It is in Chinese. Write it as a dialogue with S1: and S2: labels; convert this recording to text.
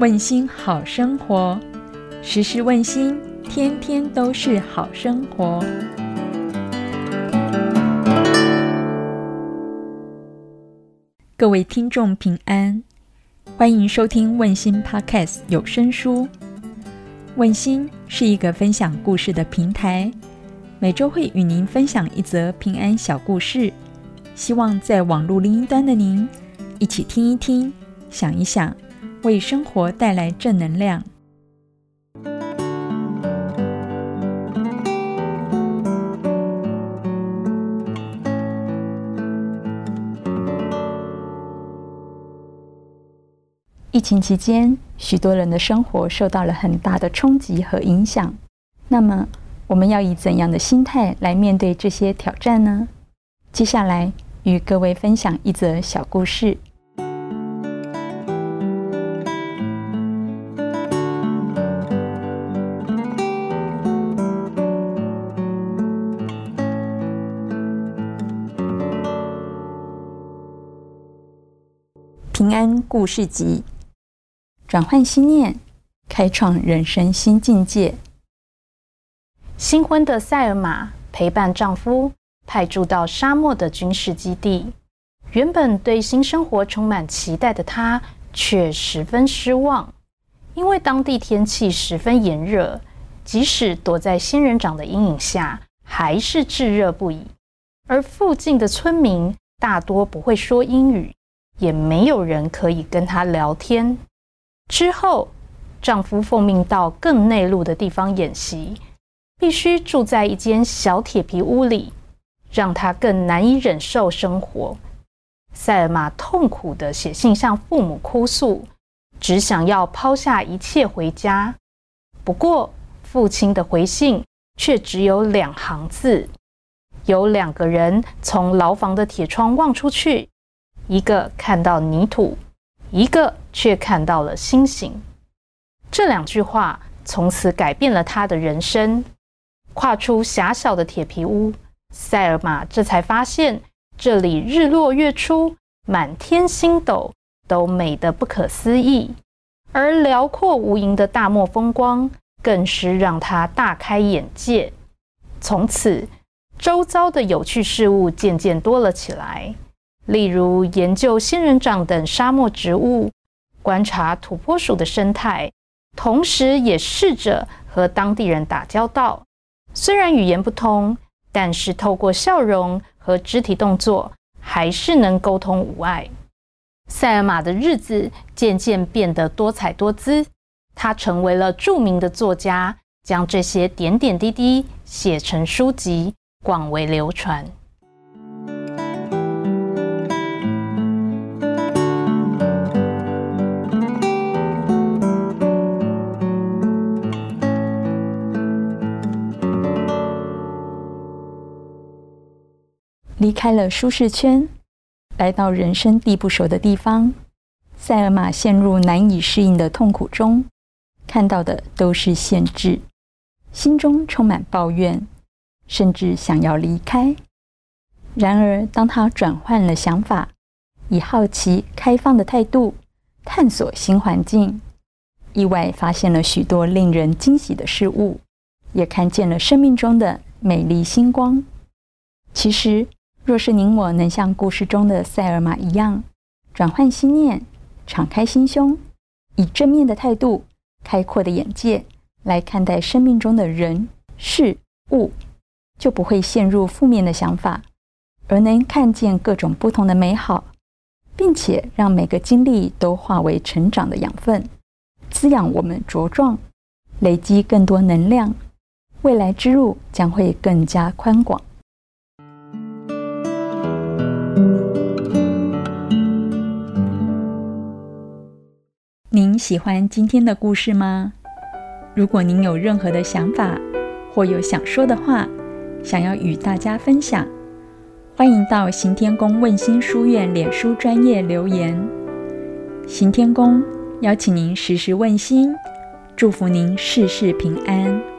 S1: 问心好生活，时时问心，天天都是好生活。各位听众平安，欢迎收听问心 Podcast 有声书。问心是一个分享故事的平台，每周会与您分享一则平安小故事，希望在网络另一端的您一起听一听，想一想。为生活带来正能量。疫情期间，许多人的生活受到了很大的冲击和影响。那么，我们要以怎样的心态来面对这些挑战呢？接下来，与各位分享一则小故事。平安故事集，转换心念，开创人生新境界。
S2: 新婚的塞尔玛陪伴丈夫派驻到沙漠的军事基地，原本对新生活充满期待的她，却十分失望，因为当地天气十分炎热，即使躲在仙人掌的阴影下，还是炙热不已。而附近的村民大多不会说英语。也没有人可以跟她聊天。之后，丈夫奉命到更内陆的地方演习，必须住在一间小铁皮屋里，让她更难以忍受生活。塞尔玛痛苦的写信向父母哭诉，只想要抛下一切回家。不过，父亲的回信却只有两行字：有两个人从牢房的铁窗望出去。一个看到泥土，一个却看到了星星。这两句话从此改变了他的人生。跨出狭小的铁皮屋，塞尔玛这才发现，这里日落月出，满天星斗，都美得不可思议。而辽阔无垠的大漠风光，更是让他大开眼界。从此，周遭的有趣事物渐渐多了起来。例如研究仙人掌等沙漠植物，观察土拨鼠的生态，同时也试着和当地人打交道。虽然语言不通，但是透过笑容和肢体动作，还是能沟通无碍。塞尔玛的日子渐渐变得多彩多姿，他成为了著名的作家，将这些点点滴滴写成书籍，广为流传。
S1: 离开了舒适圈，来到人生地不熟的地方，塞尔玛陷入难以适应的痛苦中，看到的都是限制，心中充满抱怨，甚至想要离开。然而，当他转换了想法，以好奇、开放的态度探索新环境，意外发现了许多令人惊喜的事物，也看见了生命中的美丽星光。其实。若是您我能像故事中的塞尔玛一样，转换心念，敞开心胸，以正面的态度、开阔的眼界来看待生命中的人事物，就不会陷入负面的想法，而能看见各种不同的美好，并且让每个经历都化为成长的养分，滋养我们茁壮，累积更多能量，未来之路将会更加宽广。您喜欢今天的故事吗？如果您有任何的想法或有想说的话，想要与大家分享，欢迎到行天宫问心书院脸书专业留言。行天宫邀请您时时问心，祝福您事事平安。